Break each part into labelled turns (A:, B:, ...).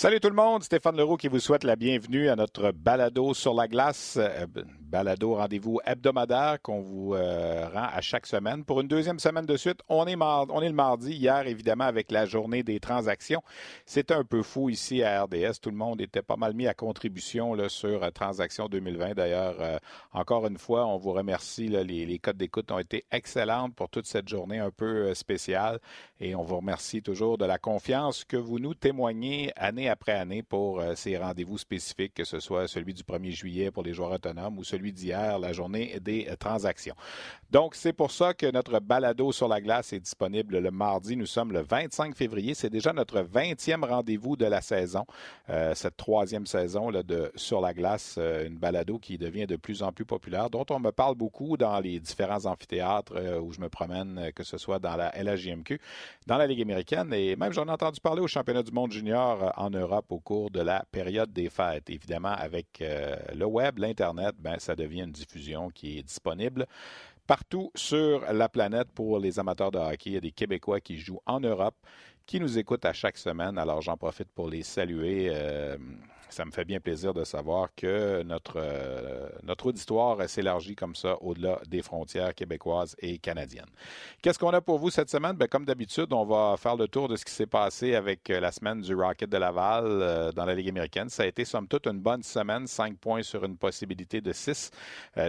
A: Salut tout le monde, Stéphane Leroux qui vous souhaite la bienvenue à notre balado sur la glace, euh, balado rendez-vous hebdomadaire qu'on vous euh, rend à chaque semaine. Pour une deuxième semaine de suite, on est, est le mardi, hier évidemment avec la journée des transactions. C'était un peu fou ici à RDS, tout le monde était pas mal mis à contribution là, sur euh, Transactions 2020. D'ailleurs, encore une fois, on vous remercie, les, codes d'écoute ont été excellentes pour toute cette journée un peu spéciale et on vous remercie toujours de la confiance que vous nous témoignez année après année pour euh, ces rendez-vous spécifiques, que ce soit celui du 1er juillet pour les joueurs autonomes ou celui d'hier, la journée des euh, transactions. Donc, c'est pour ça que notre balado sur la glace est disponible le mardi. Nous sommes le 25 février. C'est déjà notre 20e rendez-vous de la saison, euh, cette troisième saison là, de Sur la glace, une balado qui devient de plus en plus populaire, dont on me parle beaucoup dans les différents amphithéâtres où je me promène, que ce soit dans la LHJMQ, dans la Ligue américaine, et même j'en ai entendu parler au championnat du monde junior en Europe au cours de la période des fêtes. Évidemment, avec euh, le web, l'Internet, ben, ça devient une diffusion qui est disponible partout sur la planète pour les amateurs de hockey. Il y a des Québécois qui jouent en Europe, qui nous écoutent à chaque semaine. Alors, j'en profite pour les saluer. Euh, ça me fait bien plaisir de savoir que notre, euh, notre auditoire s'élargit comme ça au-delà des frontières québécoises et canadiennes. Qu'est-ce qu'on a pour vous cette semaine? Bien, comme d'habitude, on va faire le tour de ce qui s'est passé avec euh, la semaine du Rocket de Laval euh, dans la Ligue américaine. Ça a été, somme toute, une bonne semaine, cinq points sur une possibilité de six.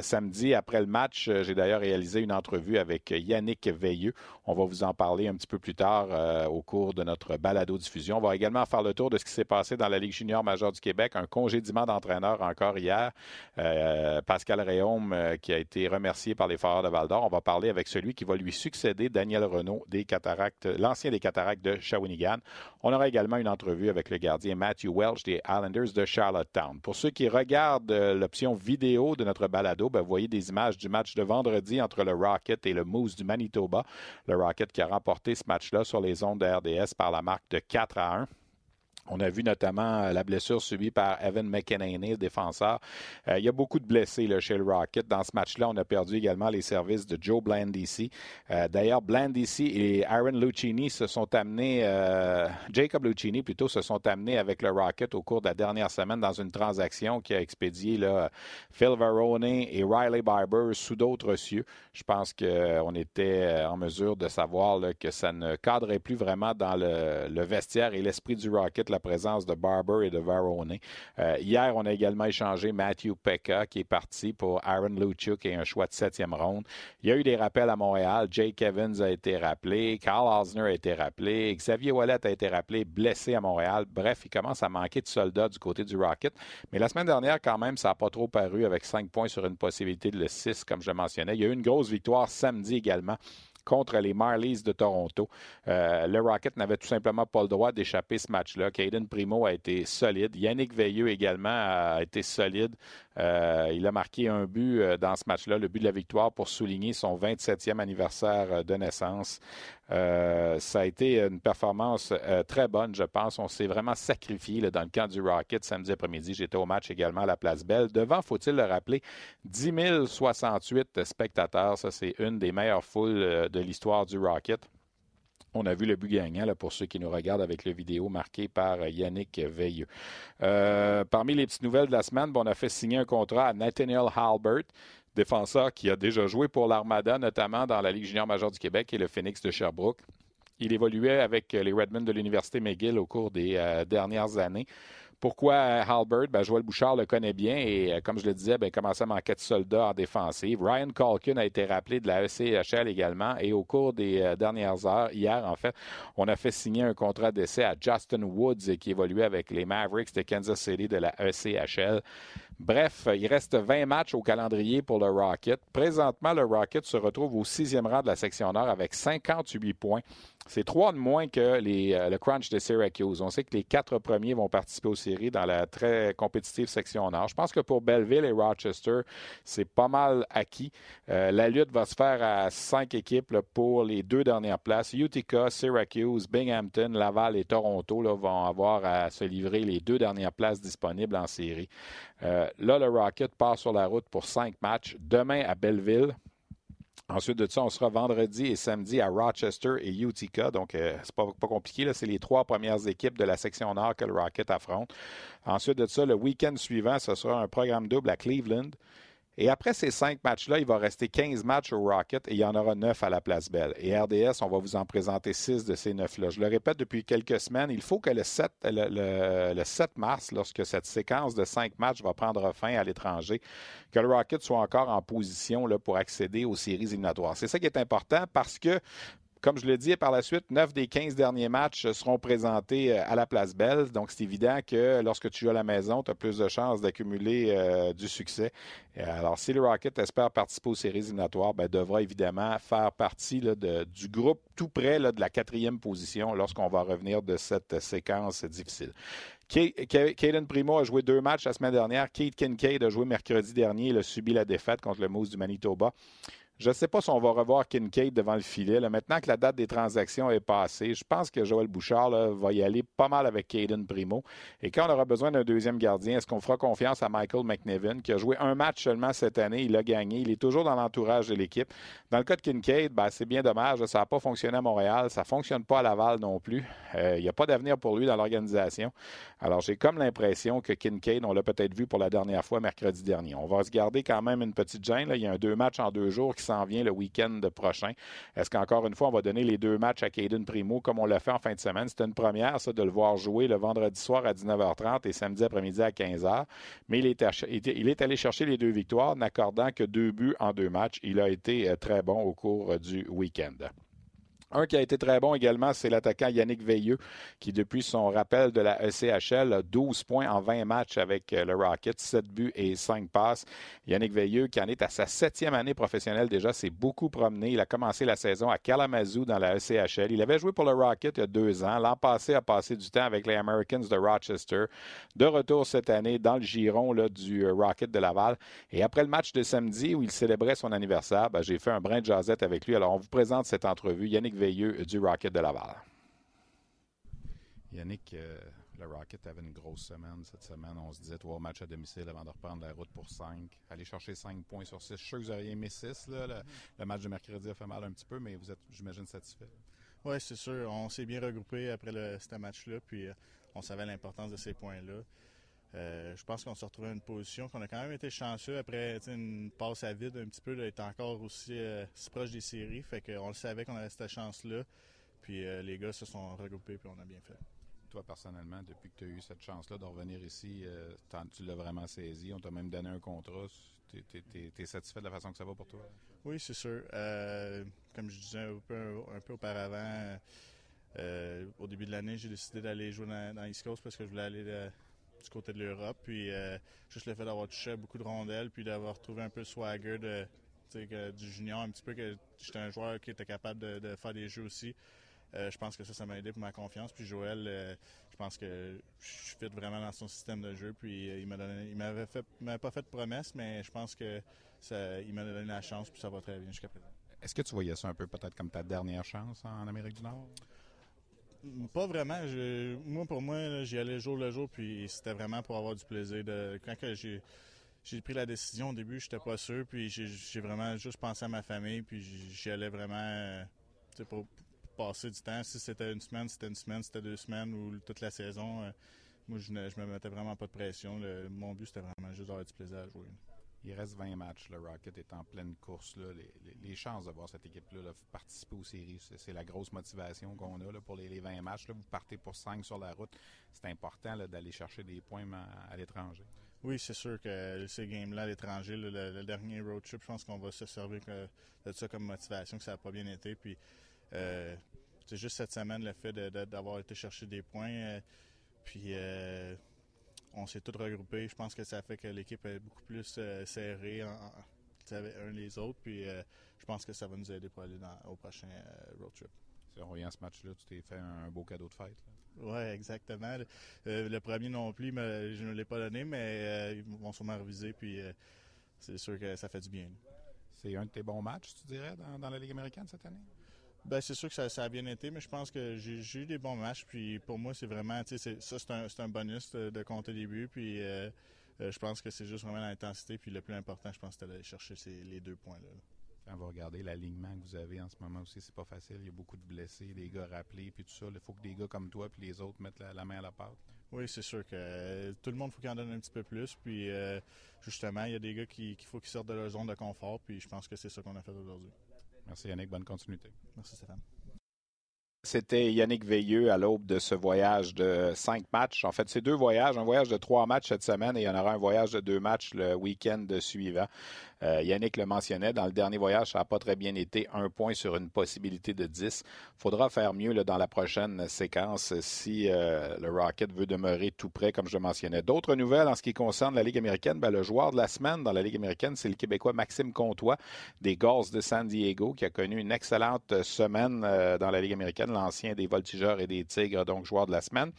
A: samedi, après le match, j'ai d'ailleurs réalisé une entrevue avec Yannick Veilleux. On va vous en parler un petit peu plus tard au cours de notre balado-diffusion. On va également faire le tour de ce qui s'est passé dans la Ligue junior majeure du Québec un congédiement d'entraîneur encore hier. Euh, Pascal Réaume, euh, qui a été remercié par les Foreurs de Val-d'Or. On va parler avec celui qui va lui succéder, Daniel Renault, des Cataractes, l'ancien des Cataractes de Shawinigan. On aura également une entrevue avec le gardien Matthew Welch des Islanders de Charlottetown. Pour ceux qui regardent euh, l'option vidéo de notre balado, ben, vous voyez des images du match de vendredi entre le Rocket et le Moose du Manitoba. Le Rocket qui a remporté ce match-là sur les ondes de RDS par la marque de 4 à 1. On a vu notamment euh, la blessure subie par Evan McEnany, défenseur. Euh, il y a beaucoup de blessés chez le Rocket. Dans ce match-là, on a perdu également les services de Joe Blandisi. Euh, D'ailleurs, Blandisi et Aaron Lucchini se sont amenés, Jacob Lucchini plutôt, se sont amenés avec le Rocket au cours de la dernière semaine dans une transaction qui a expédié là, Phil Varone et Riley Barber sous d'autres cieux. Je pense qu'on était en mesure de savoir que ça ne cadrait plus vraiment dans le, vestiaire et l'esprit du Rocket présence de Barber et de Varone. Euh, hier, on a également échangé Matthew Pekka, qui est parti pour Aaron Luchuk et un choix de septième ronde. Il y a eu des rappels à Montréal. Jake Evans a été rappelé. Carl Osner a été rappelé. Xavier Wallet a été rappelé, blessé à Montréal. Bref, il commence à manquer de soldats du côté du Rocket. Mais la semaine dernière, quand même, ça n'a pas trop paru avec cinq points sur une possibilité de le 6, comme je mentionnais. Il y a eu une grosse victoire samedi également contre les Marlies de Toronto. Euh, le Rocket n'avait tout simplement pas le droit d'échapper ce match-là. Caden Primo a été solide. Yannick Veilleux également a été solide. Euh, il a marqué un but euh, dans ce match-là, le but de la victoire pour souligner son 27e anniversaire de naissance. Ça a été une performance très bonne, je pense. On s'est vraiment sacrifié dans le camp du Rocket samedi après-midi. J'étais au match également à la Place Belle. Devant, faut-il le rappeler, 10 068 spectateurs. Ça, c'est une des meilleures foules de l'histoire du Rocket. On a vu le but gagnant pour ceux qui nous regardent avec le vidéo marqué par Yannick Veilleux. Euh, parmi les petites nouvelles de la semaine, on a fait signer un contrat à Nathaniel Halbert, défenseur qui a déjà joué pour l'Armada, notamment dans la Ligue junior majeure du Québec et le Phoenix de Sherbrooke. Il évoluait avec les Redmen de l'Université McGill au cours des euh, dernières années Pourquoi Halbert? Ben, Joël Bouchard le connaît bien et comme je le disais, ben, il commençait à manquer de soldats en défensive? Ryan Calkin a été rappelé de la ECHL également et au cours des dernières heures, hier en fait, on a fait signer un contrat d'essai à Justin Woods qui évoluait avec les Mavericks de Kansas City de la ECHL. Bref, il reste 20 matchs au calendrier pour le Rocket. Présentement, le Rocket se retrouve au sixième rang de la section nord avec 58 points. C'est trois de moins que euh, le Crunch de Syracuse. On sait que les quatre premiers vont participer aux séries dans la très compétitive section nord. Je pense que pour Belleville et Rochester, c'est pas mal acquis. Euh, la lutte va se faire à cinq équipes pour les deux dernières places. Utica, Syracuse, Binghamton, Laval et Toronto vont avoir à se livrer les deux dernières places disponibles en série. Euh, là, le Rocket part sur la route pour cinq matchs. Demain à Belleville. Ensuite de ça, on sera vendredi et samedi à Rochester et Utica. Donc, euh, c'est pas, pas compliqué. C'est les trois premières équipes de la section nord que le Rocket affronte. Ensuite de ça, le week-end suivant, ce sera un programme double à Cleveland. Et après ces cinq matchs-là, il va rester 15 matchs au Rocket et il y en aura neuf à la Place Belle. Et RDS, on va vous en présenter six de ces neuf-là. Je le répète depuis quelques semaines, il faut que le 7, le, 7 mars, lorsque cette séquence de cinq matchs va prendre fin à l'étranger, que le Rocket soit encore en position là, pour accéder aux séries éliminatoires. C'est ça qui est important parce que comme je le dis par la suite, 9 des 15 derniers matchs seront présentés euh, à la Place Belle. Donc, c'est évident que lorsque tu joues à la maison, tu as plus de chances d'accumuler euh, du succès. Alors, si le Rocket espère participer aux séries éliminatoires, ben, devra évidemment faire partie du groupe tout près de la quatrième position lorsqu'on va revenir de cette séquence difficile. Caden Primo a joué deux matchs la semaine dernière. Kate Kincaid a joué mercredi dernier. Il a subi la défaite contre le Moose du Manitoba. Je ne sais pas si on va revoir Kincaid devant le filet. Maintenant que la date des transactions est passée, je pense que Joël Bouchard va y aller pas mal avec Caden Primo. Et quand on aura besoin d'un deuxième gardien, est-ce qu'on fera confiance à Michael McNevin, qui a joué un match seulement cette année? Il a gagné. Il est toujours dans l'entourage de l'équipe. Dans le cas de Kincaid, ben, c'est bien dommage. Ça n'a pas fonctionné à Montréal. Ça ne fonctionne pas à Laval non plus. Euh, il n'y a pas d'avenir pour lui dans l'organisation. Alors, j'ai comme l'impression que Kincaid, on l'a peut-être vu pour la dernière fois mercredi dernier. On va se garder quand même une petite gêne. Il y a un deux matchs en deux jours qui vient le week-end prochain. Est-ce qu'encore une fois, on va donner les deux matchs à Caden Primo comme on l'a fait en fin de semaine? C'était une première, ça, de le voir jouer le vendredi soir à 19h30 et samedi après-midi à 15h. Mais il est, allé chercher les deux victoires, n'accordant que deux buts en deux matchs. Il a été euh, très bon au cours du week-end. Un qui a été très bon également, c'est l'attaquant Yannick Veilleux, qui depuis son rappel de la ECHL a 12 points en 20 matchs avec euh, le Rocket, 7 buts et 5 passes. Yannick Veilleux, qui en est à sa septième année professionnelle déjà, s'est beaucoup promené. Il a commencé la saison à Kalamazoo dans la ECHL. Il avait joué pour le Rocket il y a deux ans. L'an passé a passé du temps avec les Americans de Rochester. De retour cette année dans le giron du euh, Rocket de Laval. Et après le match de samedi où il célébrait son anniversaire, ben, j'ai fait un brin de jasette avec lui. Alors on vous présente cette entrevue. Yannick veilleux du Rocket de Laval. Yannick, euh, le Rocket avait une grosse semaine cette semaine. On se disait trois matchs à domicile avant de reprendre la route pour cinq. Aller chercher cinq points sur six. Je suis sûr que vous auriez aimé six. Le, match de mercredi a fait mal un petit peu, mais vous êtes, j'imagine, satisfait.
B: Oui, c'est sûr. On s'est bien regroupé après le, ce match-là, puis euh, on savait l'importance de ces points-là. Euh, je pense qu'on s'est retrouvé dans une position qu'on a quand même été chanceux après une passe à vide un petit peu d'être encore aussi euh, si proche des séries. Fait qu'on le savait qu'on avait cette chance-là. Puis euh, les gars se sont regroupés puis on a bien fait.
A: Toi, personnellement, depuis que tu as eu cette chance-là de revenir ici, tu l'as vraiment saisi. On t'a même donné un contrat. Tu es, satisfait de la façon que ça va pour toi?
B: Oui, c'est sûr. comme je disais un peu, un peu auparavant, au début de l'année, j'ai décidé d'aller jouer dans, dans East Coast parce que je voulais aller du côté de l'Europe. Puis euh, juste le fait d'avoir touché beaucoup de rondelles, puis d'avoir trouvé un peu le swagger de, du junior, un petit peu que j'étais un joueur qui était capable de, faire des jeux aussi. Euh, je pense que ça, ça m'a aidé pour ma confiance. Puis Joël, euh, je pense que je fit vraiment dans son système de jeu. Puis il m'a donné, il m'avait fait, m'avait pas fait de promesse, mais je pense que ça, il m'a donné la chance. Puis ça va très bien jusqu'à présent.
A: Est-ce que tu voyais ça un peu peut-être comme ta dernière chance en Amérique du Nord?
B: Pas vraiment. moi, pour moi, j'y allais jour le jour, puis c'était vraiment pour avoir du plaisir. Quand j'ai, pris la décision au début, j'étais pas sûr, puis j'ai, vraiment juste pensé à ma famille, puis j'y allais vraiment pour, passer du temps. Si c'était une semaine, c'était une semaine, c'était deux semaines ou toute la saison. Euh, moi, je, ne me mettais vraiment pas de pression. mon but, c'était vraiment juste d'avoir du plaisir à jouer.
A: Il reste 20 matchs. Le Rocket est en pleine course. Les, chances de voir cette équipe-là participer aux séries, c'est la grosse motivation qu'on a pour les, 20 matchs. Vous partez pour 5 sur la route. C'est important d'aller chercher des points à, l'étranger.
B: Oui, c'est sûr que ces games-là à l'étranger, le, dernier road trip, je pense qu'on va se servir de ça comme motivation, que ça n'a pas bien été. Puis, euh, c'est juste cette semaine le fait d'avoir été chercher des points. Euh, puis, euh, on s'est tous regroupés. Je pense que ça fait que l'équipe est beaucoup plus euh, serrée en, un les autres. Puis euh, je pense que ça va nous aider pour aller au prochain euh, road trip.
A: Si on revient à ce match-là, tu t'es fait un, beau cadeau de fête.
B: Oui, exactement. le premier non plus, je ne l'ai pas donné, mais ils vont sûrement reviser. Puis c'est sûr que ça fait du bien.
A: C'est un de tes bons matchs, tu dirais, dans la Ligue américaine cette année?
B: Ben, c'est sûr que ça, a bien été, mais je pense que j'ai eu des bons matchs. Puis pour moi, c'est vraiment, ça, c'est un, un, bonus de, compter des buts. Puis euh, euh, je pense que c'est juste vraiment l'intensité. Puis le plus important, je pense, c'est d'aller chercher les deux points-là.
A: Quand vous regardez l'alignement que vous avez en ce moment aussi, c'est pas facile. Il y a beaucoup de blessés, des gars rappelés, puis tout ça. Il faut que des gars comme toi puis les autres mettent la, main à la pâte.
B: Oui, c'est sûr que euh, tout le monde faut qu'il en donne un petit peu plus. Puis justement, il y a des gars qui faut qu'ils sortent de leur zone de confort. Puis je pense que c'est ça qu'on a fait aujourd'hui.
A: Merci Yannick, bonne continuité.
B: Merci Stéphane.
A: C'était Yannick Veilleux à l'aube de ce voyage de cinq matchs. En fait, c'est deux voyages, un voyage de trois matchs cette semaine et il y en aura un voyage de deux matchs le week-end suivant. Euh, Yannick le mentionnait, dans le dernier voyage, ça n'a pas très bien été. Un point sur une possibilité de 10. faudra faire mieux dans la prochaine séquence si euh, le Rocket veut demeurer tout près, comme je le mentionnais. D'autres nouvelles en ce qui concerne la Ligue américaine? Ben, le joueur de la semaine dans la Ligue américaine, c'est le Québécois Maxime Comtois des Gulls de San Diego, qui a connu une excellente semaine euh, dans la Ligue américaine, l'ancien des Voltigeurs et des Tigres, donc joueur de la semaine.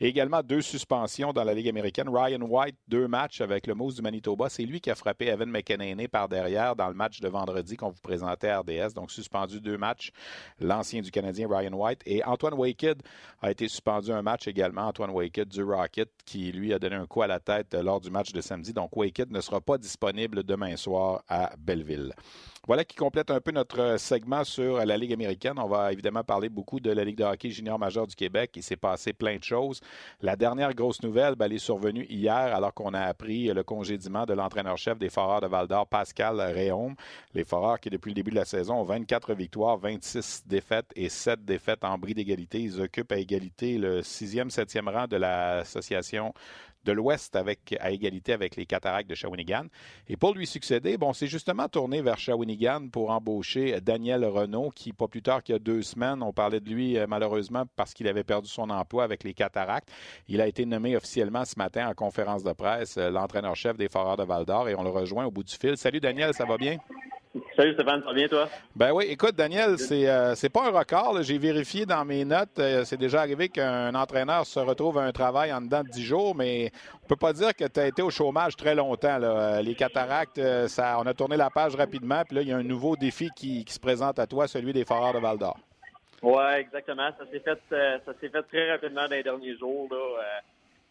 A: Et également deux suspensions dans la Ligue américaine. Ryan White, deux matchs avec le Moose du Manitoba. C'est lui qui a frappé Evan McEnany par derrière dans le match de vendredi qu'on vous présentait à RDS. Donc, suspendu deux matchs, l'ancien du Canadien Ryan White. Et Antoine Waked a été suspendu un match également. Antoine Waked du Rocket, qui lui a donné un coup à la tête lors du match de samedi. Donc, Waked ne sera pas disponible demain soir à Belleville. Voilà qui complète un peu notre euh, segment sur la Ligue américaine. On va évidemment parler beaucoup de la Ligue de hockey junior majeur du Québec. Il s'est passé plein de choses. La dernière grosse nouvelle, ben, elle est survenue hier alors qu'on a appris le congédiement de l'entraîneur-chef des Foreurs de Val-d'Or, Pascal Réaume. Les Foreurs qui, depuis le début de la saison, ont 24 victoires, 26 défaites et 7 défaites en bris d'égalité. Ils occupent à égalité le sixième, septième rang de l'association de l'Ouest avec, à égalité avec les Cataractes de Shawinigan. Et pour lui succéder, bon, c'est justement tourné vers Shawinigan pour embaucher Daniel Renault, qui, pas plus tard qu'il y a deux semaines, on parlait de lui euh, malheureusement parce qu'il avait perdu son emploi avec les Cataractes. Il a été nommé officiellement ce matin en conférence de presse euh, l'entraîneur-chef des Foreurs de Val-d'Or et on le rejoint au bout du fil. Salut Daniel, ça va bien?
C: Salut Stéphane, ça va bien toi?
A: Ben oui, écoute Daniel, c'est euh, pas un record. J'ai vérifié dans mes notes. Euh, c'est déjà arrivé qu'un entraîneur se retrouve à un travail en dedans de 10 jours, mais on peut pas dire que tu as été au chômage très longtemps. Euh, les cataractes, ça, on a tourné la page rapidement, puis là, il y a un nouveau défi qui, se présente à toi, celui des Foreurs de Val d'Or.
C: Oui, exactement. Ça s'est fait ça fait très rapidement dans les derniers jours. Là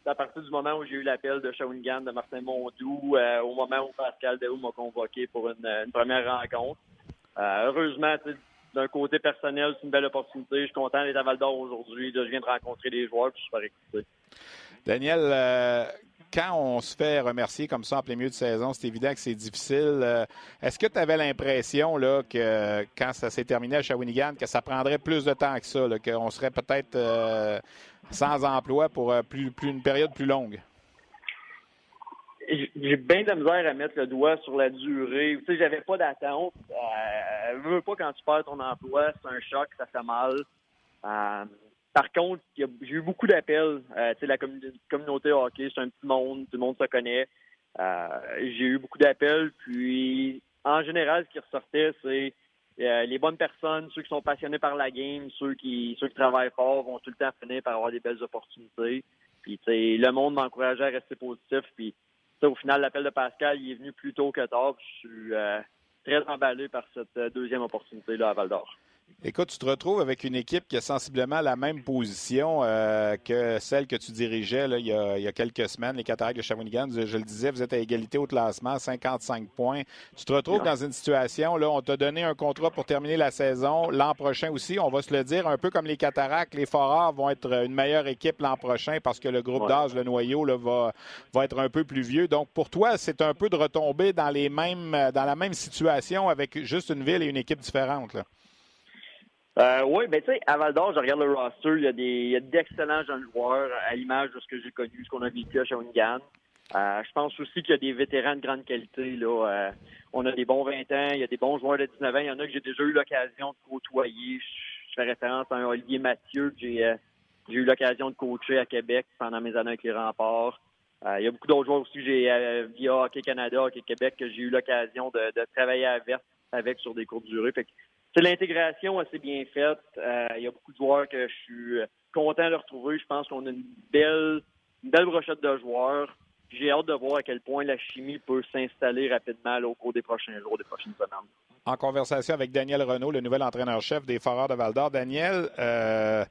C: à partir du moment où j'ai eu l'appel de Shawinigan, de Martin Mondou, euh, au moment où Pascal Daou m'a convoqué pour une, première rencontre. Euh, heureusement, d'un côté personnel, c'est une belle opportunité. Je suis content d'être à Val d'Or aujourd'hui. Je viens de rencontrer des joueurs, puis je suis super excité.
A: Daniel, euh, quand on se fait remercier comme ça en plein milieu de saison, c'est évident que c'est difficile. Est-ce que tu avais l'impression que quand ça s'est terminé à Shawinigan, que ça prendrait plus de temps que ça, qu'on serait peut-être sans emploi pour euh, plus, une période plus longue?
C: J'ai bien de la misère à mettre le doigt sur la durée. Tu sais, j'avais pas d'attente. Euh, veux pas quand tu perds ton emploi, c'est un choc, ça fait mal. Par contre, j'ai eu beaucoup d'appels. Euh, la communauté hockey, c'est un petit monde, tout le monde se connaît. Euh, j'ai eu beaucoup d'appels, puis en général, ce qui ressortait, c'est euh, les bonnes personnes, ceux qui sont passionnés par la game, ceux qui ceux qui travaillent fort vont tout le temps finir par avoir des belles opportunités. Puis le monde m'encourageait à rester positif. Puis au final, l'appel de Pascal, il est venu plus tôt que tard. je suis très emballé par cette deuxième opportunité là à Val d'Or.
A: Écoute, tu te retrouves avec une équipe qui a sensiblement la même position euh, que celle que tu dirigeais là, il, y a, quelques semaines, les Cataractes de Shawinigan. Je, le disais, vous êtes à égalité au classement, 55 points. Tu te retrouves dans une situation, là, on t'a donné un contrat pour terminer la saison. L'an prochain aussi, on va se le dire, un peu comme les Cataractes, les Forards vont être une meilleure équipe l'an prochain parce que le groupe d'âge, le noyau, là, va, va être un peu plus vieux. Donc, pour toi, c'est un peu de retomber dans, les mêmes, dans la même situation avec juste une ville et une équipe différente. Là.
C: Euh, oui, ben tu sais, à Val d'Or, je regarde le roster, il y a d'excellents jeunes joueurs à l'image de ce que j'ai connu, ce qu'on a vécu à Shawinigan. Euh, je pense aussi qu'il y a des vétérans de grande qualité. Là. Euh, on a des bons 20 ans, il y a des bons joueurs de 19 ans. Il y en a que j'ai déjà eu l'occasion de côtoyer. Je fais référence à Olivier Mathieu que j'ai eu l'occasion de coacher à Québec pendant mes années avec les remparts. il y a beaucoup d'autres joueurs aussi que j'ai via Hockey Canada, Hockey Québec, que j'ai eu l'occasion de, de, travailler avec, avec sur des courtes durées. Fait c'est l'intégration assez bien faite. Euh, il y a beaucoup de joueurs que je suis content de retrouver. Je pense qu'on a une belle, une belle brochette de joueurs. J'ai hâte de voir à quel point la chimie peut s'installer rapidement au cours des prochains jours, des prochaines semaines.
A: En conversation avec Daniel Renault, le nouvel entraîneur-chef des Foreurs de Val-d'Or. Daniel, euh,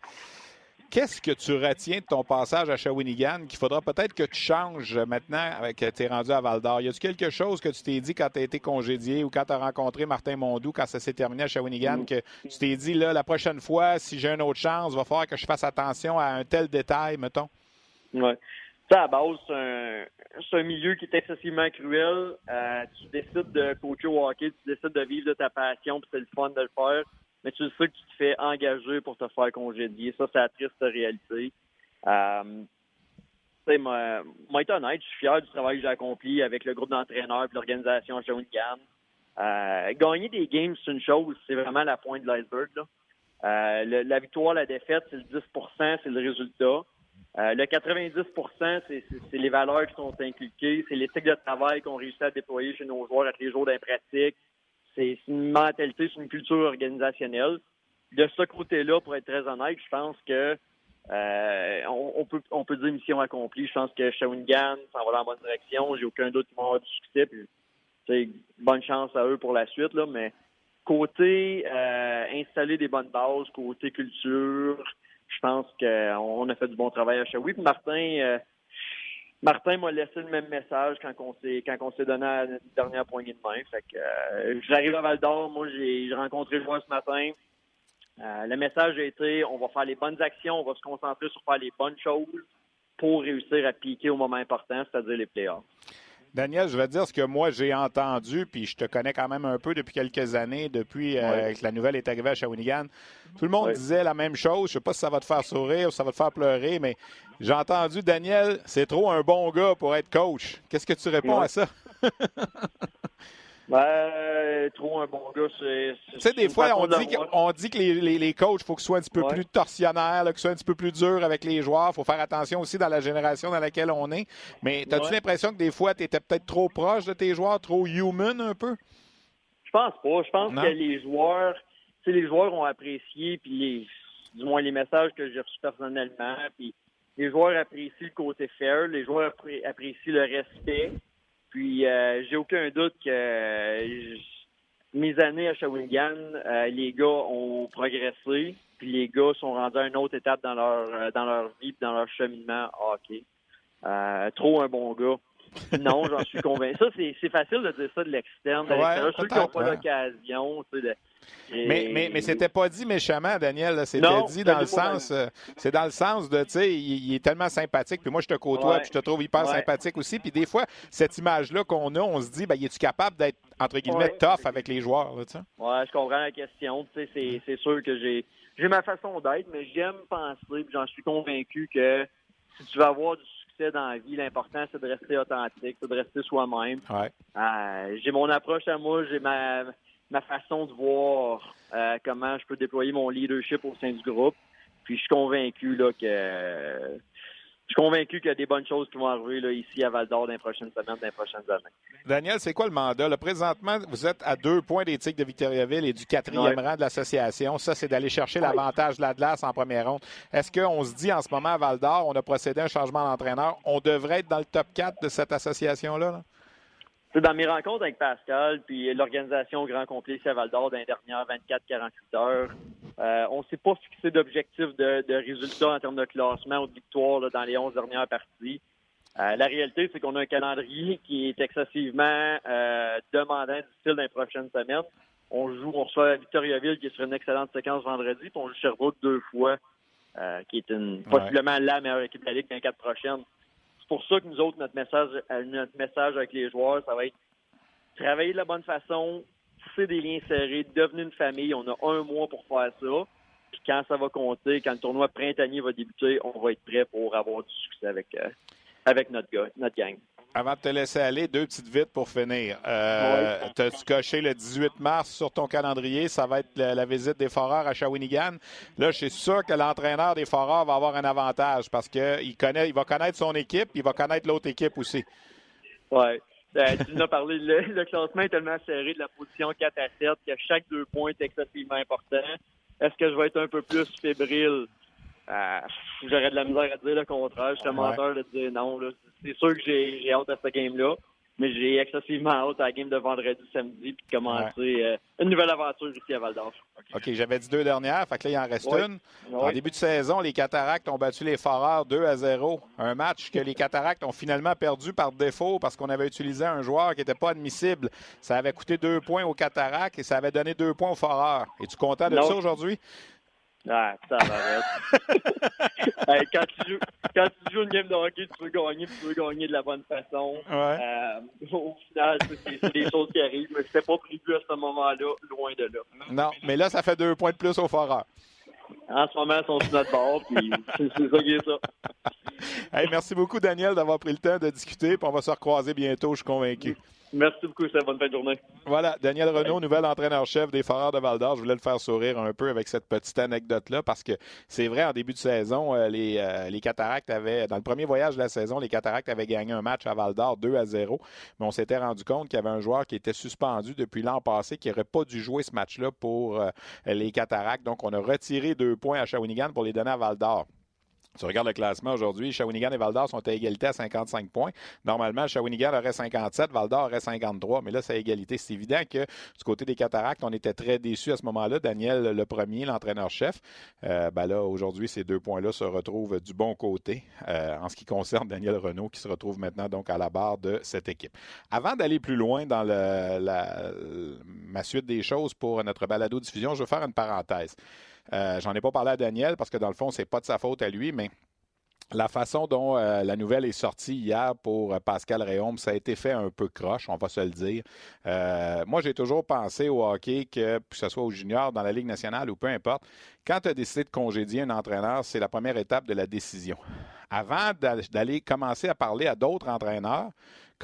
A: Qu'est-ce que tu retiens de ton passage à Shawinigan qu'il faudra peut-être que tu changes maintenant avec tu es rendu à Val d'Or? Y a-t-il quelque chose que tu t'es dit quand tu as été congédié ou quand tu as rencontré Martin Mondou quand ça s'est terminé à Shawinigan mm. que tu t'es dit là, la prochaine fois, si j'ai une autre chance, il va falloir que je fasse attention à un tel détail, mettons?
C: Oui. Ça, à base, c'est un, milieu qui est excessivement cruel. Euh, tu décides de coacher au hockey, tu décides de vivre de ta passion, puis c'est le fun de le faire mais tu sais que tu te fais engager pour te faire congédier. Ça, c'est la triste réalité. Euh, moi, moi, être honnête, je suis fier du travail que j'ai accompli avec le groupe d'entraîneurs et l'organisation Shawinigan. Euh, gagner des games, c'est une chose, c'est vraiment la pointe de l'iceberg. Euh, la victoire, la défaite, c'est le 10% c'est le résultat. Euh, le 90% c'est les valeurs qui sont inculquées, c'est l'éthique de travail qu'on réussit à déployer chez nos joueurs à les jours d'impratique, c'est une mentalité, c'est une culture organisationnelle. De ce côté-là, pour être très honnête, je pense que euh, on, peut dire mission accomplie. Je pense que Shawinigan s'en va dans la bonne direction. J'ai aucun doute qu'ils vont avoir du succès. Puis, bonne chance à eux pour la suite. Là, mais côté euh, installer des bonnes bases, côté culture, je pense qu'on a fait du bon travail à Shawinigan. Martin, euh, Martin m'a laissé le même message quand on s'est quand on s'est donné la dernière poignée de main. Fait que euh, j'arrive à Val d'Or, moi j'ai rencontré le joueur ce matin. Euh, le message a été on va faire les bonnes actions, on va se concentrer sur faire les bonnes choses pour réussir à piquer au moment important, c'est-à-dire les playoffs.
A: Daniel, je vais dire ce que moi j'ai entendu, puis je te connais quand même un peu depuis quelques années, depuis euh, que la nouvelle est arrivée à Shawinigan. Tout le monde disait la même chose. Je sais pas si ça va te faire sourire ou si ça va te faire pleurer, mais j'ai entendu Daniel, c'est trop un bon gars pour être coach. Qu'est-ce que tu réponds à ça?
C: Ben, trop un bon gars, c'est.
A: Tu sais, des fois, on dit, que, dit que les, les, coachs, il faut qu'ils soient un petit peu plus torsionnaires, qu'ils soient un petit peu plus durs avec les joueurs. Il faut faire attention aussi dans la génération dans laquelle on est. Mais as-tu l'impression que des fois, tu étais peut-être trop proche de tes joueurs, trop human un peu?
C: Je pense pas. Je pense que les joueurs, tu les joueurs ont apprécié, puis les, du moins les messages que j'ai reçus personnellement, puis les joueurs apprécient le côté fair, les joueurs apprécient le respect. Puis euh, j'ai aucun doute que euh, mes années à Shawinigan, euh, les gars ont progressé, puis les gars sont rendus à une autre étape dans leur dans leur vie, dans leur cheminement hockey. trop un bon gars. Non, j'en suis convaincu. Ça, c'est facile de dire ça de l'externe. Ouais, ceux qui n'ont pas l'occasion, tu sais,
A: mais, mais, mais c'était pas dit méchamment, Daniel. C'était dit dans le sens. Euh, c'est dans le sens de, tu sais, il, est tellement sympathique. Puis moi, je te côtoie, puis je te trouve hyper sympathique aussi. Puis des fois, cette image-là qu'on a, on se dit, ben, es-tu capable d'être, entre guillemets, tough avec les joueurs, là,
C: Ouais, je comprends la question. Tu sais, c'est sûr que j'ai, j'ai ma façon d'être, mais j'aime penser, puis j'en suis convaincu que si tu veux avoir du succès dans la vie, l'important, c'est de rester authentique, c'est de rester soi-même. Euh, j'ai mon approche à moi, j'ai ma ma façon de voir euh, comment je peux déployer mon leadership au sein du groupe. Puis je suis convaincu là que je suis convaincu qu'il y a des bonnes choses qui vont arriver là, ici à Val d'Or dans les prochaines semaines, dans les prochaines années.
A: Daniel, c'est quoi le mandat? Là, présentement, vous êtes à deux points des Tigres de Victoriaville et du quatrième rang de l'association. Ça, c'est d'aller chercher l'avantage de l'Atlas en première ronde. Est-ce qu'on se dit en ce moment à Val d'Or, on a procédé à un changement d'entraîneur, on devrait être dans le top 4 de cette association-là? là?
C: Dans mes rencontres avec Pascal, puis l'organisation grand complet ici à Val d'Or dans les dernières 24-48 heures, euh, on ne s'est pas fixé d'objectif de, de, résultats en termes de classement ou de victoire dans les 11 dernières parties. Euh, la réalité, c'est qu'on a un calendrier qui est excessivement euh, demandant, difficile dans les prochaines semaines. On joue, on reçoit à Victoriaville, qui est sur une excellente séquence vendredi, puis on joue Sherbrooke deux fois, euh, qui est une, possiblement la meilleure équipe de la Ligue dans les quatre prochaines. C'est pour ça que nous autres, notre message, euh, notre message avec les joueurs, ça va être travailler de la bonne façon, tisser des liens serrés, devenir une famille. On a un mois pour faire ça. Puis quand ça va compter, quand le tournoi printanier va débuter, on va être prêt pour avoir du succès avec, euh, avec notre, gars, notre gang.
A: Avant de te laisser aller, deux petites vites pour finir. Euh, T'as-tu coché le 18 mars sur ton calendrier? Ça va être la, visite des Foreurs à Shawinigan. Là, je suis sûr que l'entraîneur des Foreurs va avoir un avantage parce qu'il connaît, il va connaître son équipe, il va connaître l'autre équipe aussi.
C: Oui. Ben, tu nous as parlé, le, classement est tellement serré de la position 4 à 7 que chaque deux points est excessivement important. Est-ce que je vais être un peu plus fébrile? Euh, j'aurais de la misère à dire le contraire. Je suis menteur de dire non. C'est sûr que j'ai hâte à ce game-là. Mais j'ai excessivement hâte à la game de vendredi, samedi, puis de commencer euh, une nouvelle aventure ici à Val d'Or.
A: OK, j'avais dit deux dernières, fait que là, il en reste une. En début de saison, les Cataractes ont battu les Foreurs 2 à 0. Un match que les Cataractes ont finalement perdu par défaut parce qu'on avait utilisé un joueur qui n'était pas admissible. Ça avait coûté deux points aux Cataractes et ça avait donné deux points aux Foreurs. Es-tu content de ça aujourd'hui?
C: Ah, ça va hey, quand, tu joues, quand tu joues une game de hockey, tu veux gagner, tu veux gagner de la bonne façon.
A: Ouais.
C: Euh, au final, c'est des choses qui arrivent, mais c'était pas prévu à ce moment-là, loin de là.
A: Non, mais là, ça fait deux points de plus au foreur.
C: En ce moment, ils sont sur notre bord, puis c'est ça qui est ça.
A: Hey, merci beaucoup, Daniel, d'avoir pris le temps de discuter, puis on va se recroiser bientôt, je suis convaincu.
C: Merci beaucoup, c'est bonne fin de journée.
A: Voilà, Daniel Renault, nouvel entraîneur-chef des Foreurs de Val d'Or. Je voulais le faire sourire un peu avec cette petite anecdote-là parce que c'est vrai, en début de saison, euh, les, euh, les Cataractes avaient, dans le premier voyage de la saison, les Cataractes avaient gagné un match à Val d'Or 2 à 0, mais on s'était rendu compte qu'il y avait un joueur qui était suspendu depuis l'an passé qui n'aurait pas dû jouer ce match-là pour euh, les Cataractes. Donc, on a retiré deux points à Shawinigan pour les donner à Val d'Or. Tu regardes le classement aujourd'hui, Shawinigan et Val-d'Or sont à égalité à 55 points. Normalement, Shawinigan aurait 57, Val-d'Or aurait 53, mais là, c'est à égalité. C'est évident que du côté des Cataractes, on était très déçus à ce moment-là. Daniel, le premier, l'entraîneur-chef, euh, ben là, aujourd'hui, ces deux points-là se retrouvent du bon côté euh, en ce qui concerne Daniel Renault, qui se retrouve maintenant donc à la barre de cette équipe. Avant d'aller plus loin dans le, la, ma suite des choses pour notre balado-diffusion, je veux faire une parenthèse. Euh, j'en ai pas parlé à Daniel parce que dans le fond, c'est pas de sa faute à lui, mais la façon dont euh, la nouvelle est sortie hier pour euh, Pascal Réaume, ça a été fait un peu croche, on va se le dire. moi, j'ai toujours pensé au hockey que, que ce soit au junior, dans la Ligue nationale ou peu importe, quand tu as décidé de congédier un entraîneur, c'est la première étape de la décision. Avant d'aller commencer à parler à d'autres entraîneurs,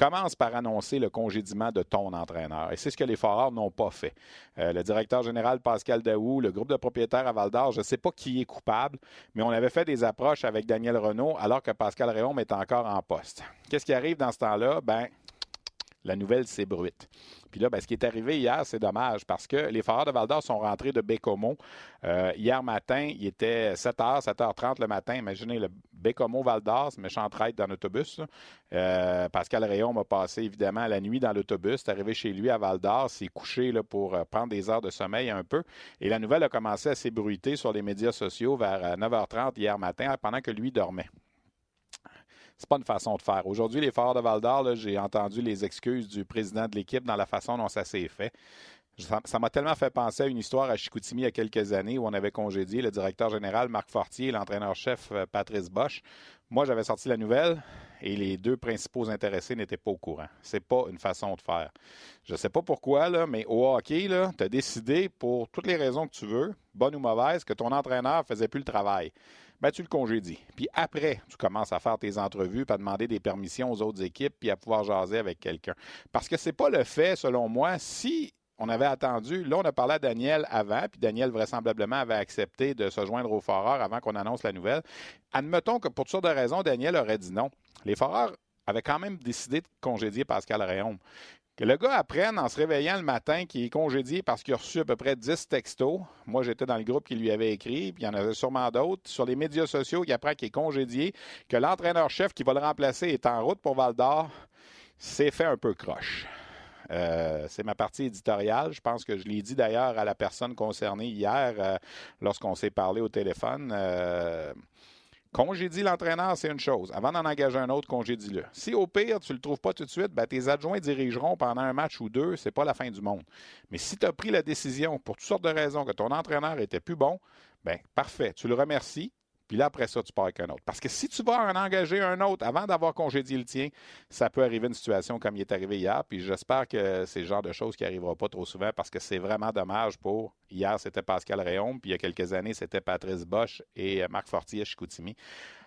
A: commence par annoncer le congédiement de ton entraîneur. Et c'est ce que les Foreurs n'ont pas fait. Euh, le directeur général Pascal Daou, le groupe de propriétaires à Val d'Or, je ne sais pas qui est coupable, mais on avait fait des approches avec Daniel Renault alors que Pascal Réaume est encore en poste. Qu'est-ce qui arrive dans ce temps-là? Ben, la nouvelle s'ébruite. Puis là, ben, ce qui est arrivé hier, c'est dommage parce que les Foreurs de Val-d'Or sont rentrés de Bécomo. Euh, hier matin, il était 7h, 7h30 le matin. Imaginez le Bécomo Val-d'Or, ce méchant traite dans l'autobus. Euh, Pascal Rayon m'a passé évidemment la nuit dans l'autobus. C'est arrivé chez lui à Val-d'Or, s'est couché pour euh, prendre des heures de sommeil un peu. Et la nouvelle a commencé à s'ébruiter sur les médias sociaux vers 9h30 hier matin pendant que lui dormait c'est pas une façon de faire. Aujourd'hui, les Forts de Val d'Or, j'ai entendu les excuses du président de l'équipe dans la façon dont ça s'est fait. Ça m'a tellement fait penser à une histoire à Chicoutimi il y a quelques années où on avait congédié le directeur général Marc Fortier et l'entraîneur-chef euh, Patrice Bosch. Moi, j'avais sorti la nouvelle et les deux principaux intéressés n'étaient pas au courant. C'est pas une façon de faire. Je ne sais pas pourquoi, mais au hockey, tu as décidé, pour toutes les raisons que tu veux, bonnes ou mauvaises, que ton entraîneur faisait plus le travail ben, tu le congédies. Puis après, tu commences à faire tes entrevues, puis à demander des permissions aux autres équipes, puis à pouvoir jaser avec quelqu'un. Parce que c'est pas le fait, selon moi, si on avait attendu. Là, on a parlé à Daniel avant, puis Daniel vraisemblablement avait accepté de se joindre aux Foreurs avant qu'on annonce la nouvelle. Admettons que pour toutes sortes de raisons, Daniel aurait dit non. Les Foreurs avaient quand même décidé de congédier Pascal Réaume. Que le gars apprenne en se réveillant le matin qu'il est congédié parce qu'il a reçu à peu près 10 textos. Moi, j'étais dans le groupe qui lui avait écrit, puis il y en avait sûrement d'autres. Sur les médias sociaux, il apprend qu'il est congédié, que l'entraîneur-chef qui va le remplacer est en route pour Val d'Or. C'est fait un peu croche. Euh, c'est ma partie éditoriale. Je pense que je l'ai dit d'ailleurs à la personne concernée hier euh, lorsqu'on s'est parlé au téléphone. Euh, Congédie l'entraîneur, c'est une chose. Avant d'en engager un autre, congédie-le. Si au pire, tu ne le trouves pas tout de suite, ben, tes adjoints dirigeront pendant un match ou deux, c'est pas la fin du monde. Mais si tu as pris la décision, pour toutes sortes de raisons, que ton entraîneur était plus bon, ben parfait, tu le remercies, puis là, après ça, tu pars avec un autre. Parce que si tu vas en engager un autre avant d'avoir congédié le tien, ça peut arriver une situation comme il est arrivé hier. Puis j'espère que c'est le genre de choses qui n'arrivera pas trop souvent parce que c'est vraiment dommage pour. Hier, c'était Pascal Réaume, puis il y a quelques années, c'était Patrice Bosch et Marc Fortier à Chicoutimi.